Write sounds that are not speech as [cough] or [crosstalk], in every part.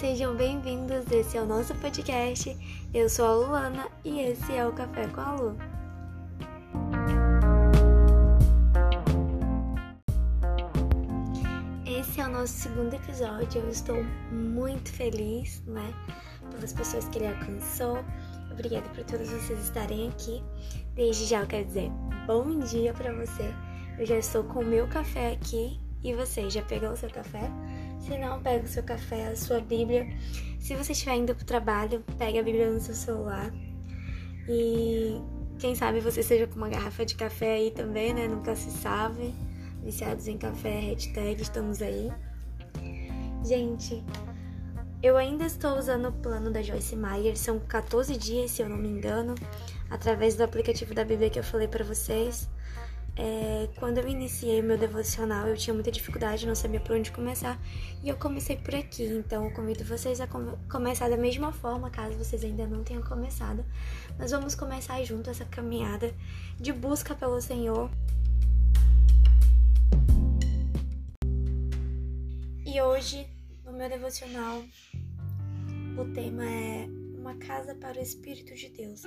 sejam bem-vindos. Esse é o nosso podcast. Eu sou a Luana e esse é o Café com a Lu. Esse é o nosso segundo episódio. Eu estou muito feliz, né, pelas pessoas que ele alcançou. Obrigada por todos vocês estarem aqui. Desde já eu quero dizer bom dia para você. Eu já estou com o meu café aqui e você já pegou o seu café? Se não, pega o seu café, a sua Bíblia. Se você estiver indo para o trabalho, pega a Bíblia no seu celular. E quem sabe você seja com uma garrafa de café aí também, né? Nunca se sabe. Viciados em café, hashtag, estamos aí. Gente, eu ainda estou usando o plano da Joyce Meyer, são 14 dias, se eu não me engano, através do aplicativo da Bíblia que eu falei para vocês. É, quando eu iniciei meu devocional, eu tinha muita dificuldade, não sabia por onde começar, e eu comecei por aqui. Então, eu convido vocês a come começar da mesma forma, caso vocês ainda não tenham começado. Nós vamos começar junto essa caminhada de busca pelo Senhor. E hoje, no meu devocional, o tema é Uma Casa para o Espírito de Deus.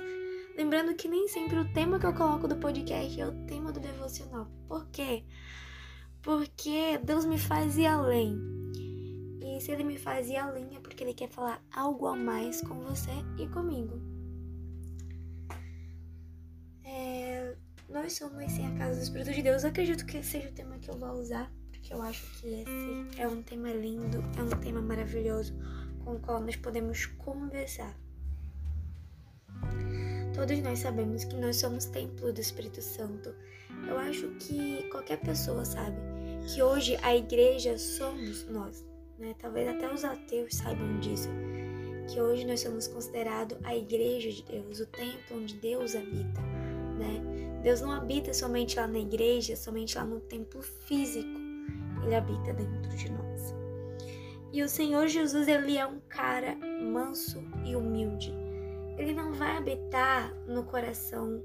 Lembrando que nem sempre o tema que eu coloco do podcast é o tema do devocional. Por quê? Porque Deus me faz ir além. E se Ele me faz ir além é porque Ele quer falar algo a mais com você e comigo. É, nós somos sem a casa do Espírito de Deus. Eu acredito que seja o tema que eu vou usar, porque eu acho que esse é um tema lindo, é um tema maravilhoso com o qual nós podemos conversar. Todos nós sabemos que nós somos templo do Espírito Santo. Eu acho que qualquer pessoa sabe que hoje a igreja somos nós, né? Talvez até os ateus saibam disso. Que hoje nós somos considerados a igreja de Deus, o templo onde Deus habita, né? Deus não habita somente lá na igreja, somente lá no templo físico. Ele habita dentro de nós. E o Senhor Jesus, ele é um cara manso e humilde ele não vai habitar no coração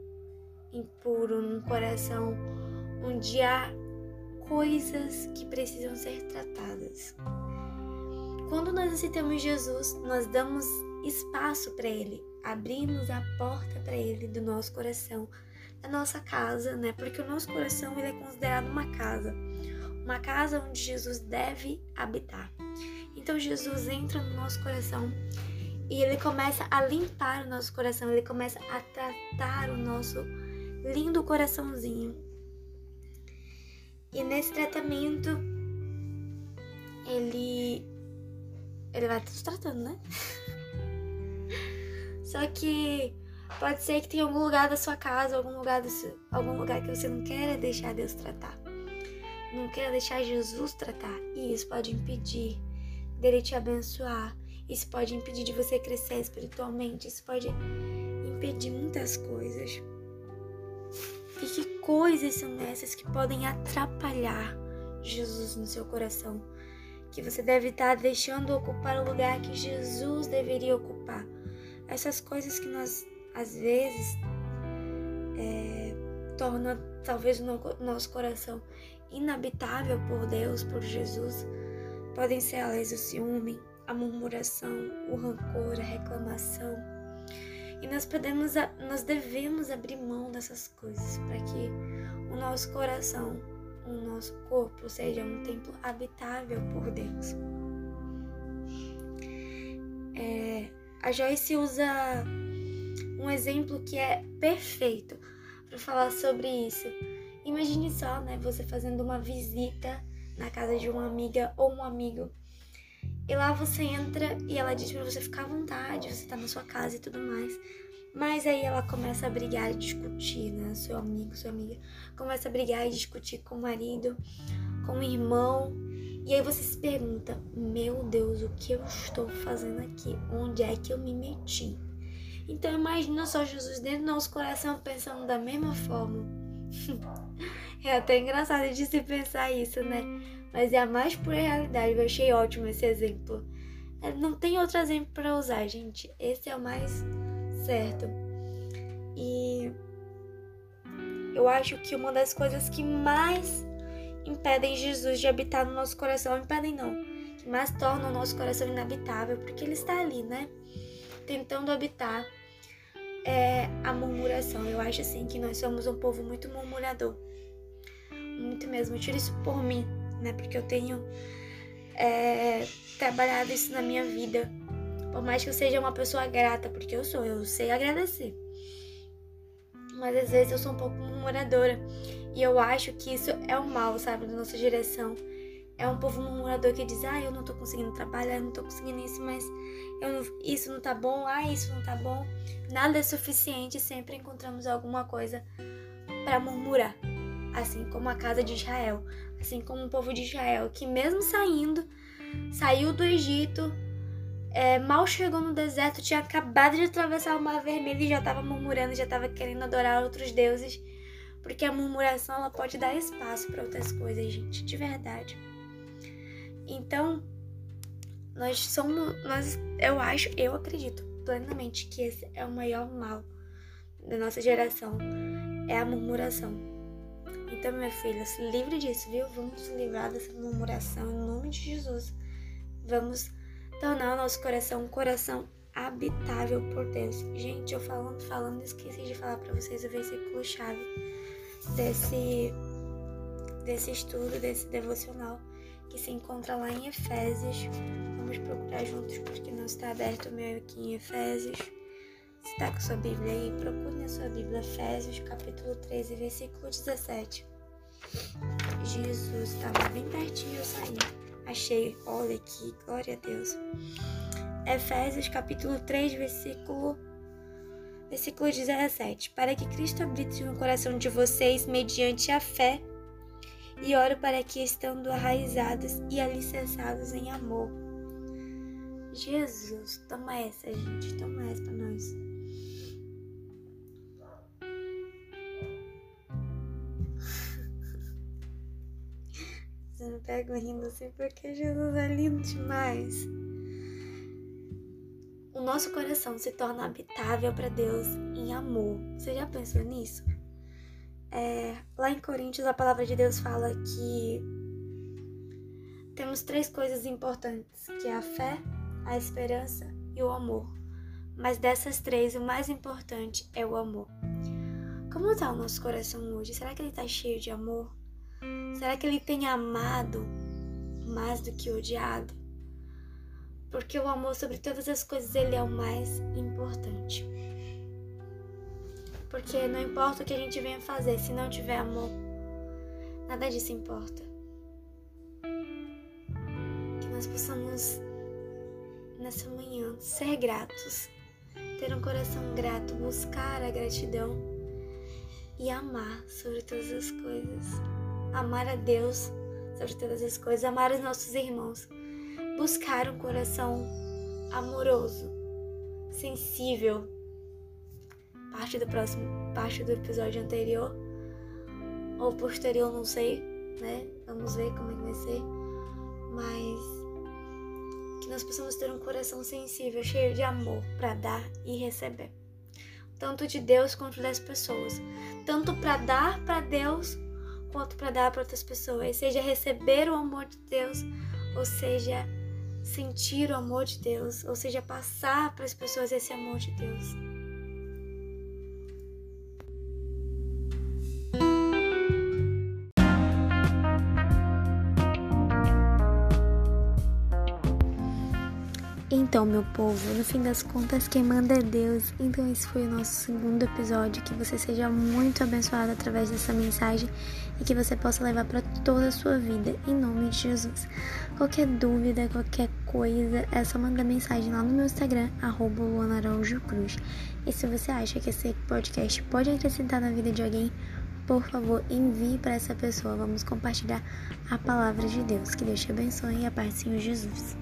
impuro, num coração onde há coisas que precisam ser tratadas. Quando nós aceitamos Jesus, nós damos espaço para Ele, abrimos a porta para Ele do nosso coração, da nossa casa, né? Porque o nosso coração ele é considerado uma casa, uma casa onde Jesus deve habitar. Então Jesus entra no nosso coração e ele começa a limpar o nosso coração, ele começa a tratar o nosso lindo coraçãozinho. E nesse tratamento, ele. Ele vai nos tratando, né? [laughs] Só que pode ser que tenha algum lugar da sua casa, algum lugar, do seu, algum lugar que você não queira deixar Deus tratar. Não queira deixar Jesus tratar. E isso pode impedir dele te abençoar isso pode impedir de você crescer espiritualmente, isso pode impedir muitas coisas. E que coisas são essas que podem atrapalhar Jesus no seu coração? Que você deve estar deixando ocupar o lugar que Jesus deveria ocupar. Essas coisas que nós, às vezes, é, tornam talvez o nosso coração inabitável por Deus, por Jesus, podem ser elas o ciúme, a murmuração, o rancor, a reclamação. E nós podemos, nós devemos abrir mão dessas coisas para que o nosso coração, o nosso corpo seja um templo habitável por Deus. É, a Joyce usa um exemplo que é perfeito para falar sobre isso. Imagine só, né, você fazendo uma visita na casa de uma amiga ou um amigo e lá você entra e ela diz para você ficar à vontade, você tá na sua casa e tudo mais. Mas aí ela começa a brigar e discutir, né? Seu amigo, sua amiga começa a brigar e discutir com o marido, com o irmão. E aí você se pergunta: Meu Deus, o que eu estou fazendo aqui? Onde é que eu me meti? Então imagina só Jesus dentro do nosso coração pensando da mesma forma. [laughs] é até engraçado de se pensar isso, né? Mas é a mais pura realidade. Eu achei ótimo esse exemplo. É, não tem outro exemplo para usar, gente. Esse é o mais certo. E eu acho que uma das coisas que mais impedem Jesus de habitar no nosso coração, impedem não, que mas torna o nosso coração inabitável, porque ele está ali, né? Tentando habitar é, a murmuração. Eu acho assim que nós somos um povo muito murmurador. Muito mesmo. Eu tiro isso por mim, né? Porque eu tenho é, trabalhado isso na minha vida. Por mais que eu seja uma pessoa grata, porque eu sou, eu sei agradecer. Mas às vezes eu sou um pouco murmuradora. E eu acho que isso é o mal, sabe, da nossa geração. É um povo murmurador que diz, ah, eu não tô conseguindo trabalhar, eu não tô conseguindo isso, mas não, isso não tá bom, ah, isso não tá bom. Nada é suficiente, sempre encontramos alguma coisa para murmurar. Assim como a casa de Israel, assim como o povo de Israel, que mesmo saindo, saiu do Egito, é, mal chegou no deserto, tinha acabado de atravessar o Mar Vermelho e já estava murmurando, já estava querendo adorar outros deuses. Porque a murmuração ela pode dar espaço para outras coisas, gente, de verdade. Então, nós somos, nós, eu acho, eu acredito plenamente que esse é o maior mal da nossa geração, é a murmuração. Então, minha filha, se livre disso, viu? Vamos nos livrar dessa murmuração em nome de Jesus. Vamos tornar o nosso coração um coração habitável por Deus. Gente, eu falando, falando, esqueci de falar para vocês o versículo chave desse desse estudo, desse devocional que se encontra lá em Efésios. Vamos procurar juntos porque não está aberto o meu aqui em Efésios. Se está com sua Bíblia aí, procure na sua Bíblia Efésios, capítulo 13, versículo 17. Jesus estava bem pertinho eu saí. Achei, olha aqui, glória a Deus. Efésios capítulo 3, versículo versículo 17. Para que Cristo habite no coração de vocês mediante a fé, e oro para que estando arraizados e alicerçados em amor. Jesus, toma essa, gente, toma essa pra nós. Eu me pego rindo assim porque Jesus é lindo demais. O nosso coração se torna habitável para Deus em amor. Você já pensou nisso? É, lá em Coríntios, a palavra de Deus fala que temos três coisas importantes, que é a fé, a esperança e o amor. Mas dessas três, o mais importante é o amor. Como está o nosso coração hoje? Será que ele está cheio de amor? Será que ele tem amado mais do que odiado? Porque o amor sobre todas as coisas ele é o mais importante. Porque não importa o que a gente venha fazer, se não tiver amor, nada disso importa. Que nós possamos nessa manhã ser gratos, ter um coração grato, buscar a gratidão e amar sobre todas as coisas amar a Deus sobre todas as coisas, amar os nossos irmãos, buscar um coração amoroso, sensível. Parte do próximo, parte do episódio anterior ou posterior, não sei, né? Vamos ver como é que vai ser. Mas que nós possamos ter um coração sensível, cheio de amor para dar e receber. Tanto de Deus quanto das pessoas. Tanto para dar para Deus quanto para dar para outras pessoas, seja receber o amor de Deus, ou seja sentir o amor de Deus, ou seja passar para as pessoas esse amor de Deus. Então, meu povo, no fim das contas, quem manda é Deus. Então, esse foi o nosso segundo episódio. Que você seja muito abençoado através dessa mensagem e que você possa levar para toda a sua vida, em nome de Jesus. Qualquer dúvida, qualquer coisa, é só mandar mensagem lá no meu Instagram, Cruz. E se você acha que esse podcast pode acrescentar na vida de alguém, por favor, envie para essa pessoa. Vamos compartilhar a palavra de Deus. Que Deus te abençoe e a paz Senhor Jesus.